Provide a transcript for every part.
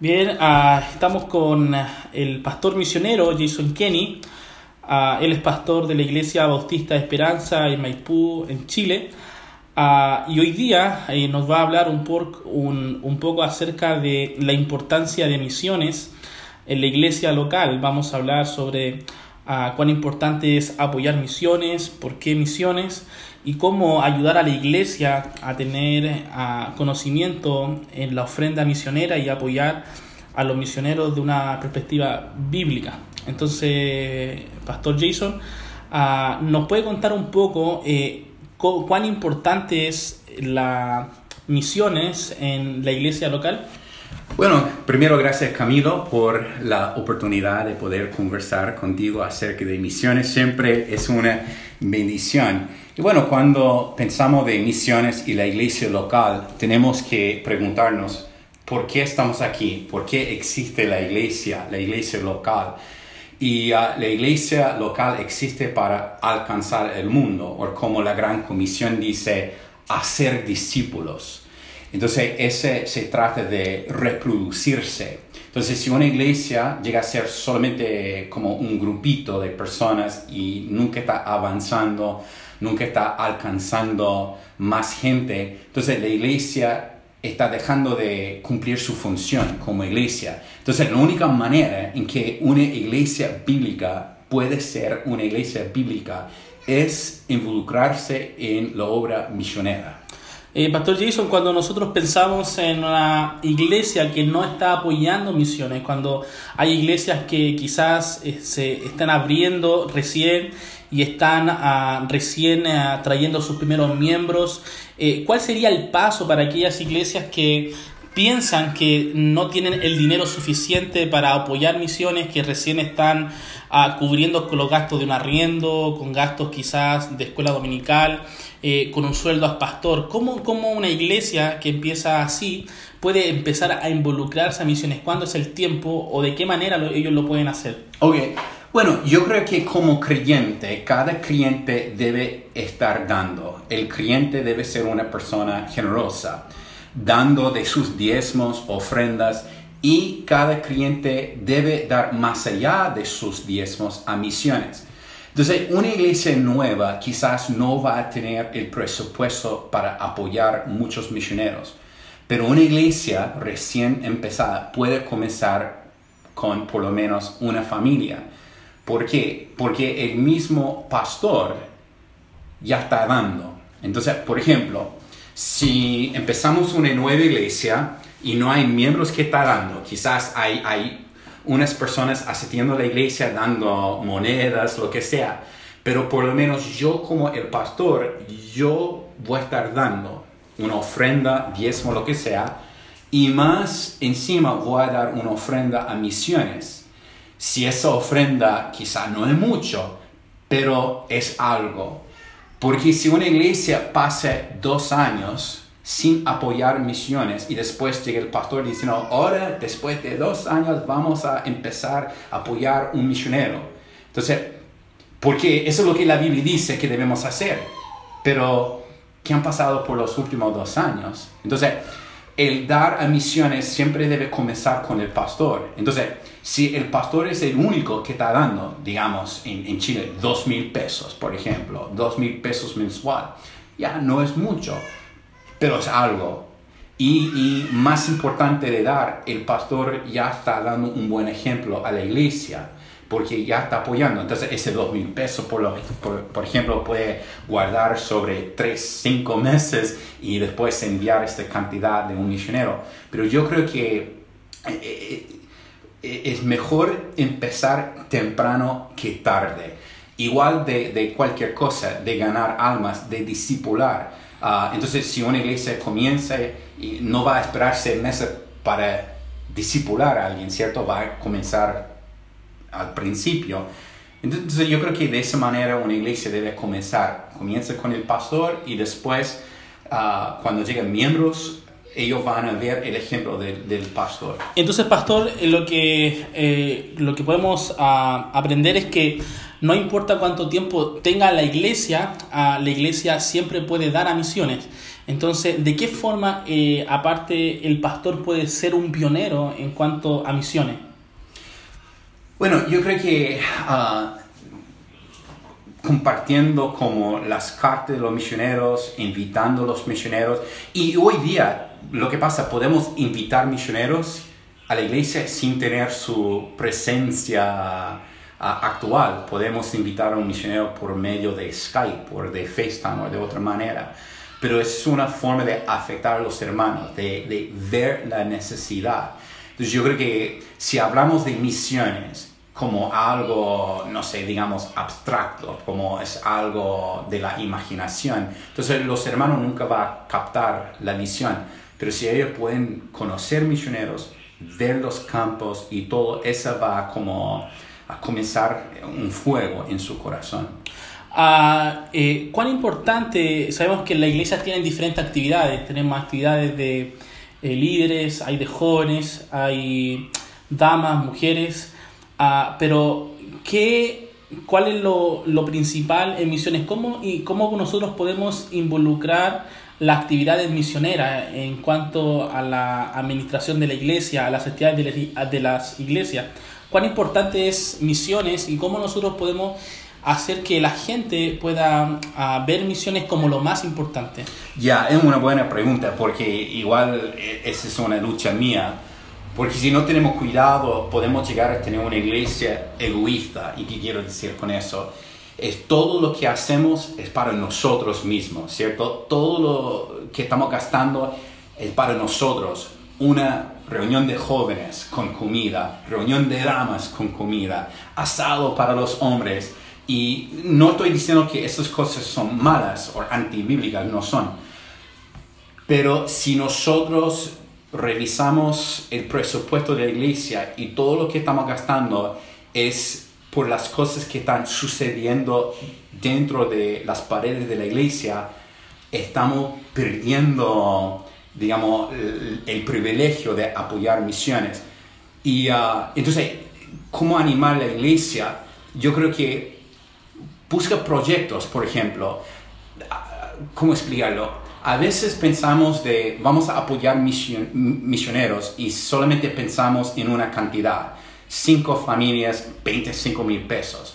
Bien, ah, estamos con el pastor misionero Jason Kenny. Ah, él es pastor de la Iglesia Bautista de Esperanza en Maipú, en Chile. Ah, y hoy día eh, nos va a hablar un, un, poco acerca de la importancia de misiones en la iglesia local. Vamos a hablar sobre cuán importante es apoyar misiones, por qué misiones y cómo ayudar a la iglesia a tener conocimiento en la ofrenda misionera y apoyar a los misioneros de una perspectiva bíblica. Entonces, Pastor Jason, ah, ¿nos puede contar un poco eh, cuán importante es las misiones en la iglesia local? Bueno, primero gracias Camilo por la oportunidad de poder conversar contigo acerca de misiones. Siempre es una bendición. Y bueno, cuando pensamos de misiones y la iglesia local, tenemos que preguntarnos, ¿por qué estamos aquí? ¿Por qué existe la iglesia, la iglesia local? Y uh, la iglesia local existe para alcanzar el mundo, o como la gran comisión dice, hacer discípulos. Entonces, ese se trata de reproducirse. Entonces, si una iglesia llega a ser solamente como un grupito de personas y nunca está avanzando, nunca está alcanzando más gente, entonces la iglesia está dejando de cumplir su función como iglesia. Entonces, la única manera en que una iglesia bíblica puede ser una iglesia bíblica es involucrarse en la obra misionera. Eh, Pastor Jason, cuando nosotros pensamos en una iglesia que no está apoyando misiones, cuando hay iglesias que quizás eh, se están abriendo recién y están ah, recién ah, trayendo sus primeros miembros, eh, ¿cuál sería el paso para aquellas iglesias que piensan que no tienen el dinero suficiente para apoyar misiones, que recién están uh, cubriendo con los gastos de un arriendo, con gastos quizás de escuela dominical, eh, con un sueldo a pastor. ¿Cómo, ¿Cómo, una iglesia que empieza así puede empezar a involucrarse a misiones? ¿Cuándo es el tiempo o de qué manera ellos lo pueden hacer? Ok, bueno, yo creo que como creyente, cada creyente debe estar dando. El creyente debe ser una persona generosa, dando de sus diezmos, ofrendas, y cada creyente debe dar más allá de sus diezmos a misiones. Entonces, una iglesia nueva quizás no va a tener el presupuesto para apoyar muchos misioneros, pero una iglesia recién empezada puede comenzar con por lo menos una familia. ¿Por qué? Porque el mismo pastor ya está dando. Entonces, por ejemplo, si empezamos una nueva iglesia y no hay miembros que están dando, quizás hay, hay unas personas asistiendo a la iglesia dando monedas, lo que sea. Pero por lo menos yo como el pastor, yo voy a estar dando una ofrenda, diezmo, lo que sea. Y más encima voy a dar una ofrenda a misiones. Si esa ofrenda quizá no es mucho, pero es algo. Porque si una iglesia pasa dos años sin apoyar misiones y después llega el pastor diciendo, ahora después de dos años vamos a empezar a apoyar un misionero. Entonces, porque eso es lo que la Biblia dice que debemos hacer, pero ¿qué han pasado por los últimos dos años? Entonces, el dar a misiones siempre debe comenzar con el pastor. Entonces, si el pastor es el único que está dando, digamos, en, Chile, dos mil pesos, por ejemplo, dos mil pesos mensual, ya no es mucho pero es algo. Y, más importante de dar, el pastor ya está dando un buen ejemplo a la iglesia porque ya está apoyando. Entonces, ese dos mil pesos, por, por, ejemplo, puede guardar sobre tres, cinco meses y después enviar esta cantidad de un misionero. Pero yo creo que eh, eh, es mejor empezar temprano que tarde. Igual de, de cualquier cosa, de ganar almas, de discipular Ah, entonces, si una iglesia comienza no va a esperarse meses para discipular a alguien, ¿cierto? Va a comenzar al principio. Entonces, yo creo que de esa manera una iglesia debe comenzar. Comienza con el pastor y después, ah, cuando llegan miembros, ellos van a ver el ejemplo del pastor. Entonces, pastor, eh, lo que, eh, lo que podemos ah, aprender es que no importa cuánto tiempo tenga la iglesia, la iglesia siempre puede dar a misiones. Entonces, ¿de qué forma, eh, aparte, el pastor puede ser un pionero en cuanto a misiones? Bueno, yo creo que ah, compartiendo como las cartas de los misioneros, invitando a los misioneros, y hoy día lo que pasa, podemos invitar misioneros a la iglesia sin tener su presencia actual. Podemos invitar a un misionero por medio de Skype o de FaceTime o de otra manera. Pero es una forma de afectar a los hermanos, de, de ver la necesidad. Entonces yo creo que si hablamos de misiones como algo, no sé, digamos, abstracto, como es algo de la imaginación, entonces los hermanos nunca van a captar la misión. Pero si ellos pueden conocer misioneros, ver los campos y todo, eso va como a comenzar un fuego en su corazón. Ah, eh, ¿Cuán importante? Sabemos que la iglesia tiene diferentes actividades. Tenemos actividades de eh, líderes, hay de jóvenes, hay damas, mujeres. Ah, pero, ¿qué, ¿cuál es lo, lo, principal en misiones? ¿Cómo, y ¿Cómo nosotros podemos involucrar las actividades misioneras en cuanto a la administración de la iglesia, a las actividades de, las iglesias? cuán importante es misiones y cómo nosotros podemos hacer que la gente pueda ah, ver misiones como lo más importante? Ya, es una buena pregunta porque igual eh, esa es una lucha mía. Porque si no tenemos cuidado, podemos llegar a tener una iglesia egoísta. ¿Y qué quiero decir con eso? Es todo lo que hacemos es para nosotros mismos, ¿cierto? Todo lo que estamos gastando es para nosotros. Una reunión de jóvenes con comida, reunión de damas con comida, asado para los hombres. Y no estoy diciendo que esas cosas son malas o antibíblicas, no son. Pero si nosotros revisamos el presupuesto de la iglesia y todo lo que estamos gastando es por las cosas que están sucediendo dentro de las paredes de la iglesia, estamos perdiendo digamos, el, privilegio de apoyar misiones. Y ah, entonces, ¿cómo animar la iglesia? Yo creo que busca proyectos, por ejemplo. Ah, ¿Cómo explicarlo? A veces pensamos de vamos a apoyar misioneros y solamente pensamos en una cantidad, cinco familias, 25 mil pesos.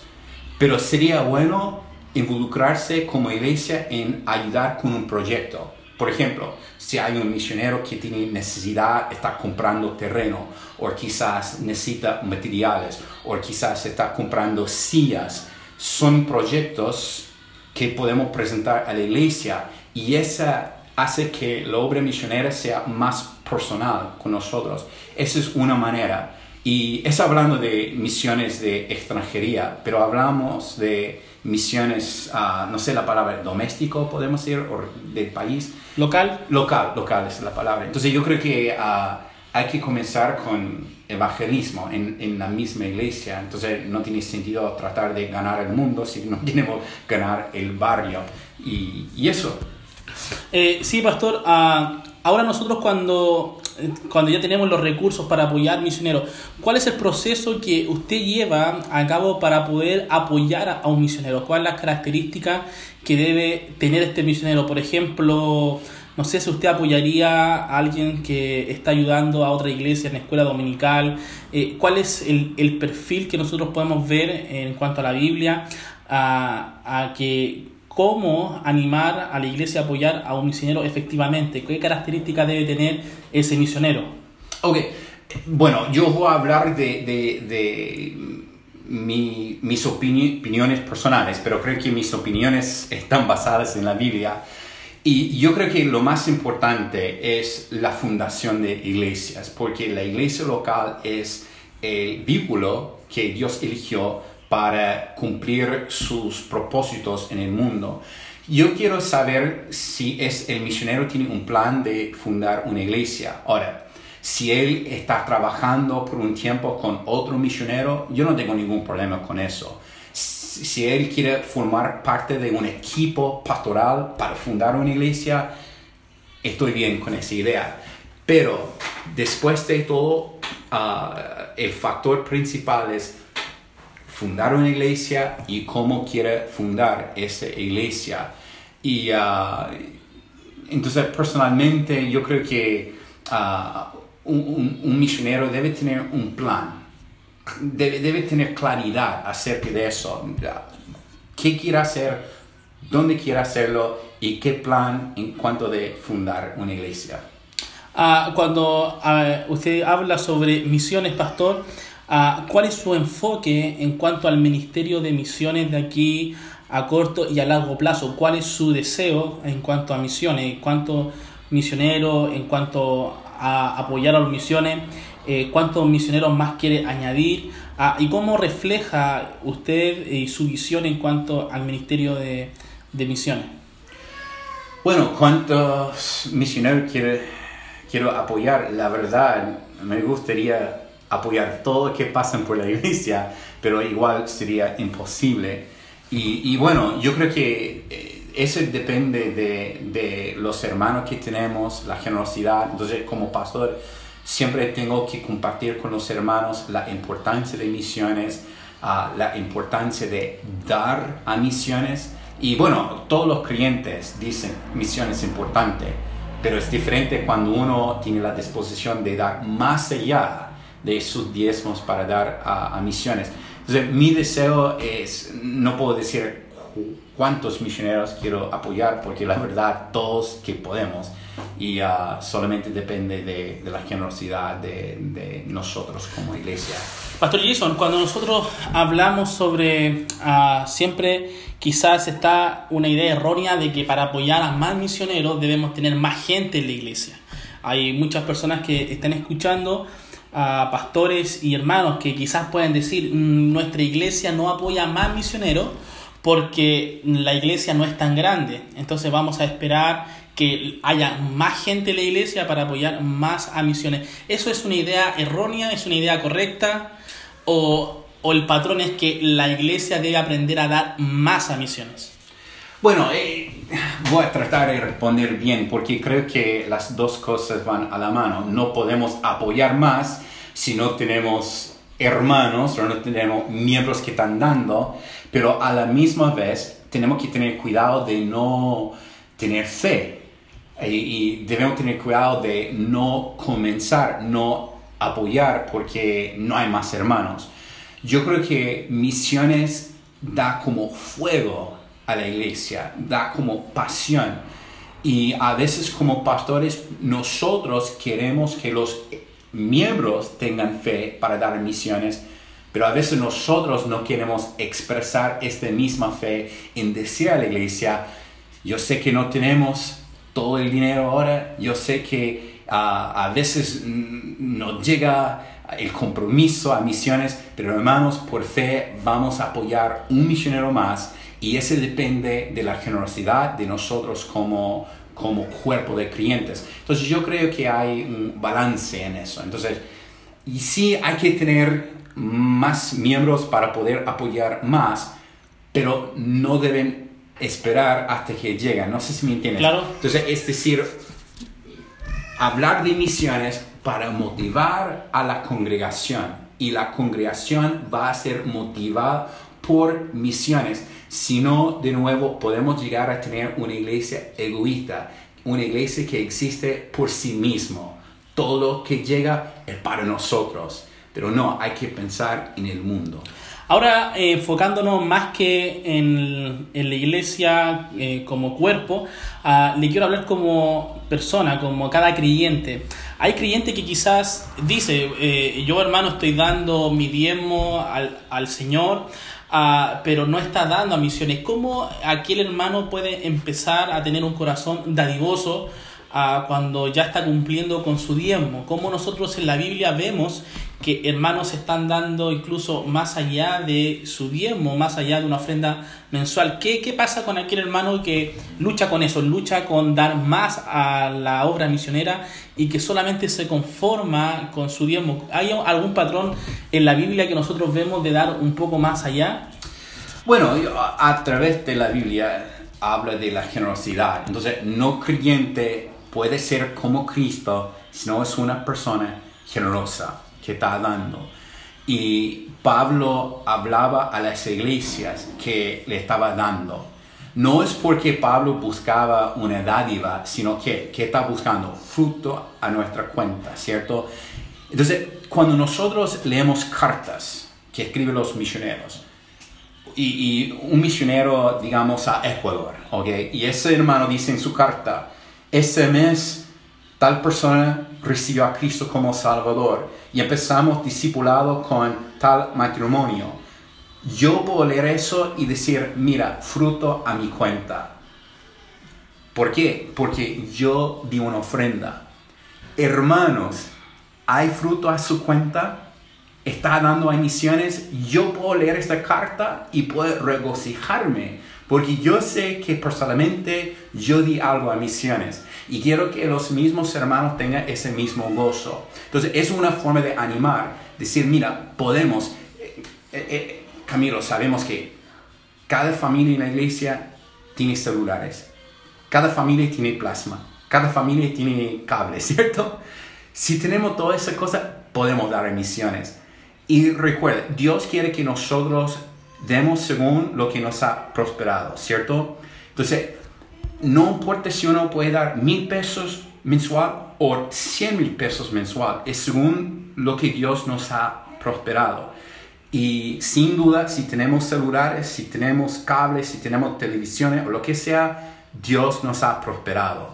Pero sería bueno involucrarse como iglesia en ayudar con un proyecto. Por ejemplo, si hay un misionero que tiene necesidad, está comprando terreno, o quizás necesita materiales, o quizás está comprando sillas, son proyectos que podemos presentar a la iglesia y esa hace que la obra misionera sea más personal con nosotros. Esa es una manera. Y es hablando de misiones de extranjería, pero hablamos de misiones, uh, no sé la palabra, doméstico, podemos decir, o del país. Local. Local, local es la palabra. Entonces yo creo que uh, hay que comenzar con evangelismo en, en, la misma iglesia. Entonces no tiene sentido tratar de ganar el mundo si no queremos ganar el barrio. Y, y eso. Eh, sí, pastor. Uh, ahora nosotros cuando cuando ya tenemos los recursos para apoyar misioneros, ¿cuál es el proceso que usted lleva a cabo para poder apoyar a un misionero? ¿Cuáles las características que debe tener este misionero? Por ejemplo, no sé si usted apoyaría a alguien que está ayudando a otra iglesia en la escuela dominical. Eh, ¿Cuál es el, el, perfil que nosotros podemos ver en cuanto a la Biblia? A, a que cómo animar a la iglesia a apoyar a un misionero efectivamente, qué características debe tener ese misionero. Ok, bueno, yo voy a hablar de, de, de mi, mis opiniones personales, pero creo que mis opiniones están basadas en la Biblia. Y yo creo que lo más importante es la fundación de iglesias, porque la iglesia local es el vínculo que Dios eligió para cumplir sus propósitos en el mundo. Yo quiero saber si es el misionero tiene un plan de fundar una iglesia. Ahora, si él está trabajando por un tiempo con otro misionero, yo no tengo ningún problema con eso. Si él quiere formar parte de un equipo pastoral para fundar una iglesia, estoy bien con esa idea. Pero después de todo, ah, el factor principal es fundar una iglesia y cómo quiere fundar esa iglesia. Y uh, entonces, personalmente, yo creo que ah, un, misionero debe tener un plan, debe, debe tener claridad acerca de eso. ¿Qué quiere hacer? ¿Dónde quiere hacerlo? ¿Y qué plan en cuanto de fundar una iglesia? Ah, cuando ah, usted habla sobre misiones, pastor, ah, ¿cuál es su enfoque en cuanto al ministerio de misiones de aquí a corto y a largo plazo? ¿Cuál es su deseo en cuanto a misiones? ¿En cuanto misioneros? ¿En cuanto a apoyar a las misiones? Eh, ¿Cuántos misioneros más quiere añadir? Ah, ¿Y cómo refleja usted y su visión en cuanto al ministerio de, de misiones? Bueno, ¿cuántos misioneros quiere, quiero apoyar? La verdad, me gustaría apoyar todo lo que pasan por la iglesia, pero igual sería imposible. Y, y bueno, yo creo que eh, eso depende de, de los hermanos que tenemos, la generosidad. Entonces, como pastor, siempre tengo que compartir con los hermanos la importancia de misiones, ah, la importancia de dar a misiones. Y bueno, todos los creyentes dicen misión es importante, pero es diferente cuando uno tiene la disposición de dar más allá de sus diezmos para dar a, misiones. Entonces, mi deseo es, no puedo decir cu- cuántos misioneros quiero apoyar, porque la verdad, todos que podemos, y ah, solamente depende de, de la generosidad de, de nosotros como iglesia. Pastor Jason, cuando nosotros hablamos sobre, ah, siempre quizás está una idea errónea de que para apoyar a más misioneros debemos tener más gente en la iglesia. Hay muchas personas que están escuchando, a pastores y hermanos que quizás pueden decir, "Mm, nuestra iglesia no apoya más misioneros porque la iglesia no es tan grande. Entonces vamos a esperar que haya más gente en la iglesia para apoyar más a misiones. ¿Eso es una idea errónea? ¿Es una idea correcta? ¿O, o el patrón es que la iglesia debe aprender a dar más a misiones? Bueno, eh, voy a tratar de responder bien porque creo que las dos cosas van a la mano. No podemos apoyar más si no tenemos hermanos o no tenemos miembros que están dando, pero a la misma vez tenemos que tener cuidado de no tener fe y, y debemos tener cuidado de no comenzar, no apoyar porque no hay más hermanos. Yo creo que misiones da como fuego a la iglesia, da como pasión. Y a veces como pastores nosotros queremos que los miembros tengan fe para dar misiones, pero a veces nosotros no queremos expresar esta misma fe en decir a la iglesia, yo sé que no tenemos todo el dinero ahora, yo sé que ah, a veces no llega el compromiso a misiones, pero hermanos, por fe vamos a apoyar un misionero más y ese depende de la generosidad de nosotros como, como cuerpo de creyentes. Entonces yo creo que hay un balance en eso. Entonces, y sí hay que tener más miembros para poder apoyar más, pero no deben esperar hasta que lleguen. No sé si me entiendes. Claro. Entonces, es decir, hablar de misiones para motivar a la congregación y la congregación va a ser motivada por misiones. Si no, de nuevo, podemos llegar a tener una iglesia egoísta, una iglesia que existe por sí mismo. Todo lo que llega es para nosotros. Pero no, hay que pensar en el mundo. Ahora, eh, enfocándonos más que en, en la iglesia eh, como cuerpo, ah, le quiero hablar como persona, como cada creyente. Hay creyente que quizás dice, eh, yo hermano estoy dando mi diezmo al, al Señor, ah, pero no está dando a misiones. ¿Cómo aquel hermano puede empezar a tener un corazón dadivoso ah, cuando ya está cumpliendo con su diezmo? ¿Cómo nosotros en la Biblia vemos que hermanos están dando incluso más allá de su diezmo, más allá de una ofrenda mensual. ¿Qué, ¿Qué pasa con aquel hermano que lucha con eso, lucha con dar más a la obra misionera y que solamente se conforma con su diezmo? ¿Hay algún patrón en la Biblia que nosotros vemos de dar un poco más allá? Bueno, a, través de la Biblia habla de la generosidad. Entonces, no creyente puede ser como Cristo si no es una persona generosa que está dando. Y Pablo hablaba a las iglesias que le estaba dando. No es porque Pablo buscaba una dádiva, sino que, que está buscando fruto a nuestra cuenta, ¿cierto? Entonces, cuando nosotros leemos cartas que escriben los misioneros, y, y, un misionero, digamos, a Ecuador, ¿ok? Y ese hermano dice en su carta, ese mes tal persona recibió a Cristo como Salvador y empezamos discipulado con tal matrimonio. Yo puedo leer eso y decir, mira, fruto a mi cuenta. ¿Por qué? Porque yo di una ofrenda. Hermanos, ¿hay fruto a su cuenta? ¿Está dando a misiones? Yo puedo leer esta carta y puedo regocijarme porque yo sé que personalmente yo di algo a misiones y quiero que los mismos hermanos tengan ese mismo gozo. Entonces es una forma de animar, decir, mira, podemos, eh, eh, eh, Camilo, sabemos que cada familia en la iglesia tiene celulares, cada familia tiene plasma, cada familia tiene cables, ¿cierto? Si tenemos toda esa cosa, podemos dar misiones. Y recuerda, Dios quiere que nosotros demos según lo que nos ha prosperado, ¿cierto? Entonces, no importa si uno puede dar mil pesos mensual o cien mil pesos mensual, es según lo que Dios nos ha prosperado. Y sin duda, si tenemos celulares, si tenemos cables, si tenemos televisiones o lo que sea, Dios nos ha prosperado.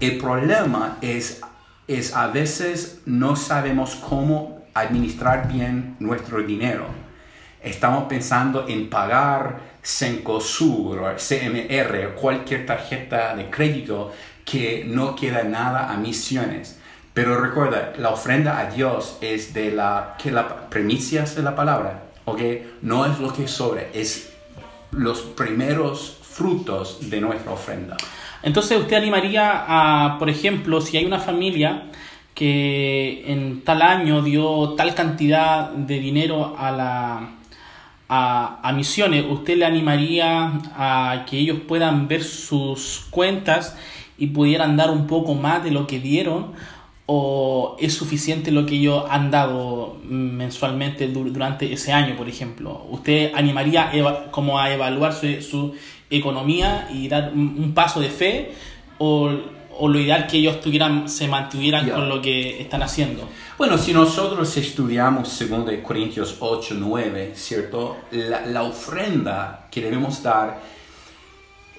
El problema es, es a veces no sabemos cómo administrar bien nuestro dinero estamos pensando en pagar Cencosur o CMR o cualquier tarjeta de crédito que no queda nada a misiones. Pero recuerda, la ofrenda a Dios es de la que la premicias de la palabra, ¿ok? No es lo que sobra, es los primeros frutos de nuestra ofrenda. Entonces usted animaría a, por ejemplo, si hay una familia que en tal año dio tal cantidad de dinero a la, a, misiones, ¿usted le animaría a que ellos puedan ver sus cuentas y pudieran dar un poco más de lo que dieron? ¿O es suficiente lo que ellos han dado mensualmente durante ese año, por ejemplo? ¿Usted animaría como a evaluar su, economía y dar un, paso de fe? ¿O o lo ideal que ellos tuvieran, se mantuvieran con lo que están haciendo. Bueno, si nosotros estudiamos 2 Corintios 8, 9, ¿cierto? La, la, ofrenda que debemos dar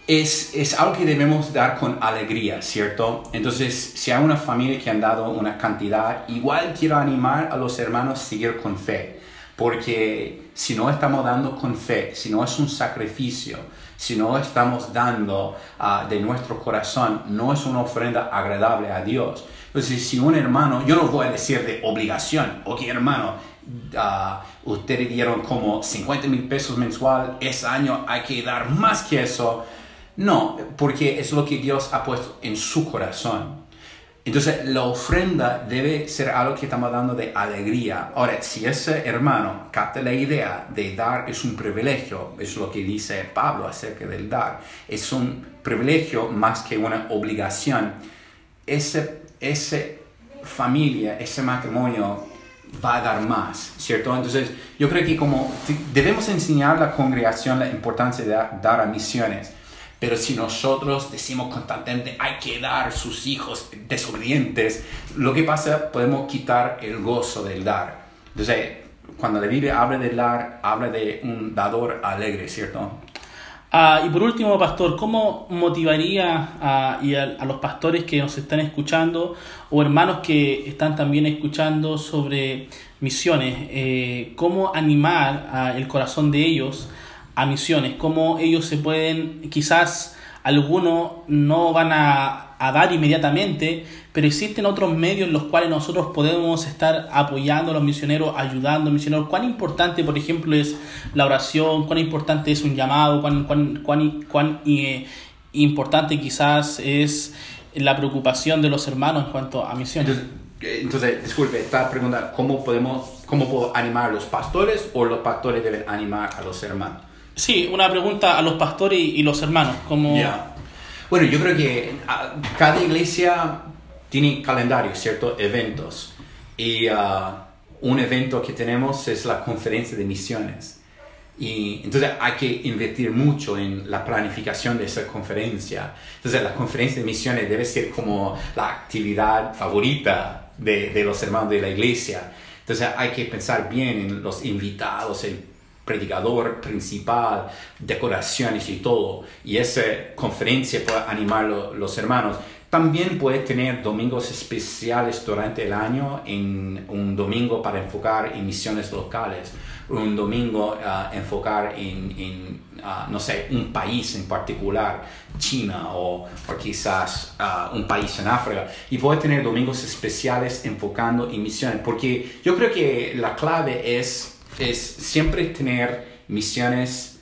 es, es algo que debemos dar con alegría, ¿cierto? Entonces, si hay una familia que han dado una cantidad, igual quiero animar a los hermanos a seguir con fe, porque si no estamos dando con fe, si no es un sacrificio, si no estamos dando uh, de nuestro corazón, no es una ofrenda agradable a Dios. Entonces, si un hermano, yo no voy a decir de obligación, ok hermano, uh, ustedes dieron como 50 mil pesos mensual, ese año hay que dar más que eso. No, porque es lo que Dios ha puesto en su corazón. Entonces, la ofrenda debe ser algo que estamos dando de alegría. Ahora, si ese hermano capta la idea de dar es un privilegio, es lo que dice Pablo acerca del dar, es un privilegio más que una obligación, ese, ese familia, ese matrimonio va a dar más, ¿cierto? Entonces, yo creo que como debemos enseñar a la congregación la importancia de dar a misiones pero si nosotros decimos constantemente hay que dar sus hijos desobedientes, lo que pasa, podemos quitar el gozo del dar. Entonces, cuando la Biblia habla de dar, habla de un dador alegre, ¿cierto? Ah, y por último, pastor, ¿cómo motivaría a, a, los pastores que nos están escuchando o hermanos que están también escuchando sobre misiones? Eh, ¿Cómo animar el corazón de ellos a misiones, cómo ellos se pueden, quizás algunos no van a, dar inmediatamente, pero existen otros medios en los cuales nosotros podemos estar apoyando a los misioneros, ayudando a los misioneros. Cuán importante, por ejemplo, es la oración, cuán importante es un llamado, cuán, cuán, cuán, cuán eh, importante quizás es la preocupación de los hermanos en cuanto a misiones. Entonces, entonces disculpe, esta pregunta, ¿cómo podemos, cómo puedo animar a los pastores o los pastores deben animar a los hermanos? Sí, una pregunta a los pastores y, los hermanos. Como... Bueno, yo creo que ah, cada iglesia tiene calendario, ¿cierto? Eventos. Y ah, un evento que tenemos es la conferencia de misiones. Y entonces hay que invertir mucho en la planificación de esa conferencia. Entonces la conferencia de misiones debe ser como la actividad favorita de, de los hermanos de la iglesia. Entonces hay que pensar bien en los invitados, el predicador principal, decoraciones y todo. Y esa conferencia puede animar a los hermanos. También puede tener domingos especiales durante el año, en un domingo para enfocar en misiones locales, un domingo uh, enfocar en, uh, no sé, un país en particular, China o, quizás uh, un país en África. Y puede tener domingos especiales enfocando en misiones, porque yo creo que la clave es, es siempre tener misiones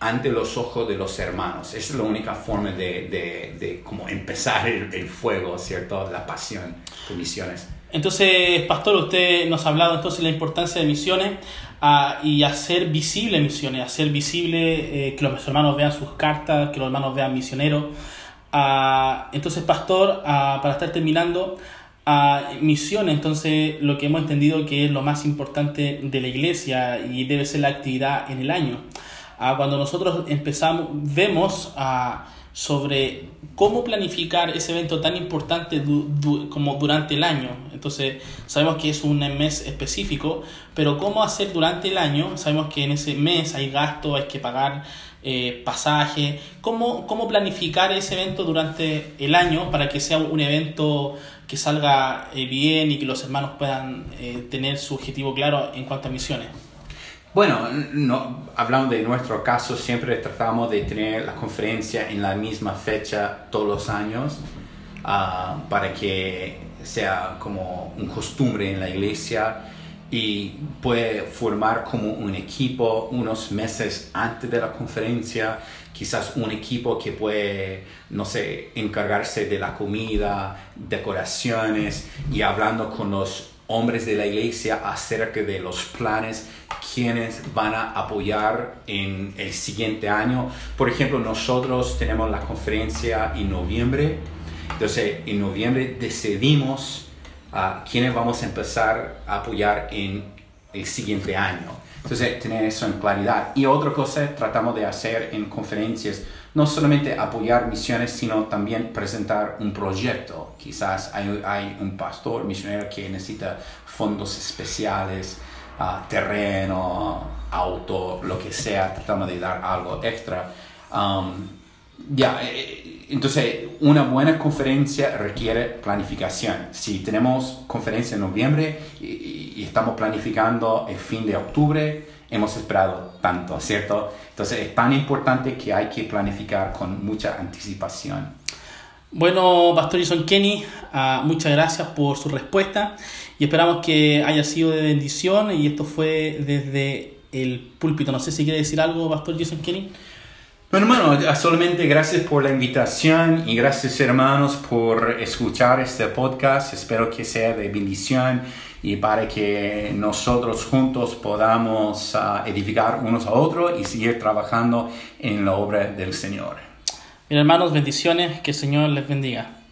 ante los ojos de los hermanos. Esa es la única forma de, de, de como empezar el, fuego, ¿cierto? La pasión por misiones. Entonces, pastor, usted nos ha hablado entonces de la importancia de misiones uh, y hacer visible misiones, hacer visible eh, que los hermanos vean sus cartas, que los hermanos vean misioneros. Uh, entonces, pastor, uh, para estar terminando, misiones, entonces lo que hemos entendido que es lo más importante de la iglesia y debe ser la actividad en el año cuando nosotros empezamos, vemos sobre cómo planificar ese evento tan importante como durante el año. Entonces, sabemos que es un mes específico, pero cómo hacer durante el año, sabemos que en ese mes hay gasto, hay que pagar eh, pasaje, ¿Cómo, cómo planificar ese evento durante el año para que sea un evento que salga eh, bien y que los hermanos puedan eh, tener su objetivo claro en cuanto a misiones. Bueno, no, hablando de nuestro caso, siempre tratamos de tener la conferencia en la misma fecha todos los años uh, para que sea como un costumbre en la iglesia y puede formar como un equipo unos meses antes de la conferencia, quizás un equipo que puede, no sé, encargarse de la comida, decoraciones y hablando con los hombres de la iglesia acerca de los planes, quienes van a apoyar en el siguiente año. Por ejemplo, nosotros tenemos la conferencia en noviembre, entonces en noviembre decidimos uh, quiénes vamos a empezar a apoyar en el siguiente año. Entonces, tener eso en claridad. Y otra cosa tratamos de hacer en conferencias no solamente apoyar misiones, sino también presentar un proyecto. Quizás hay, hay un pastor misionero que necesita fondos especiales, uh, terreno, auto, lo que sea, tratando de dar algo extra. Um, ya, eh, entonces una buena conferencia requiere planificación. Si tenemos conferencia en noviembre y, y estamos planificando el fin de octubre, hemos esperado tanto, ¿cierto? Entonces es tan importante que hay que planificar con mucha anticipación. Bueno, Pastor Jason Kenny, uh, muchas gracias por su respuesta y esperamos que haya sido de bendición y esto fue desde el púlpito. No sé si quiere decir algo, Pastor Jason Kenny. Bueno, hermano, solamente gracias por la invitación y gracias, hermanos, por escuchar este podcast. Espero que sea de bendición y para que nosotros juntos podamos uh, edificar unos a otros y seguir trabajando en la obra del Señor. Bien, hermanos, bendiciones, que el Señor les bendiga.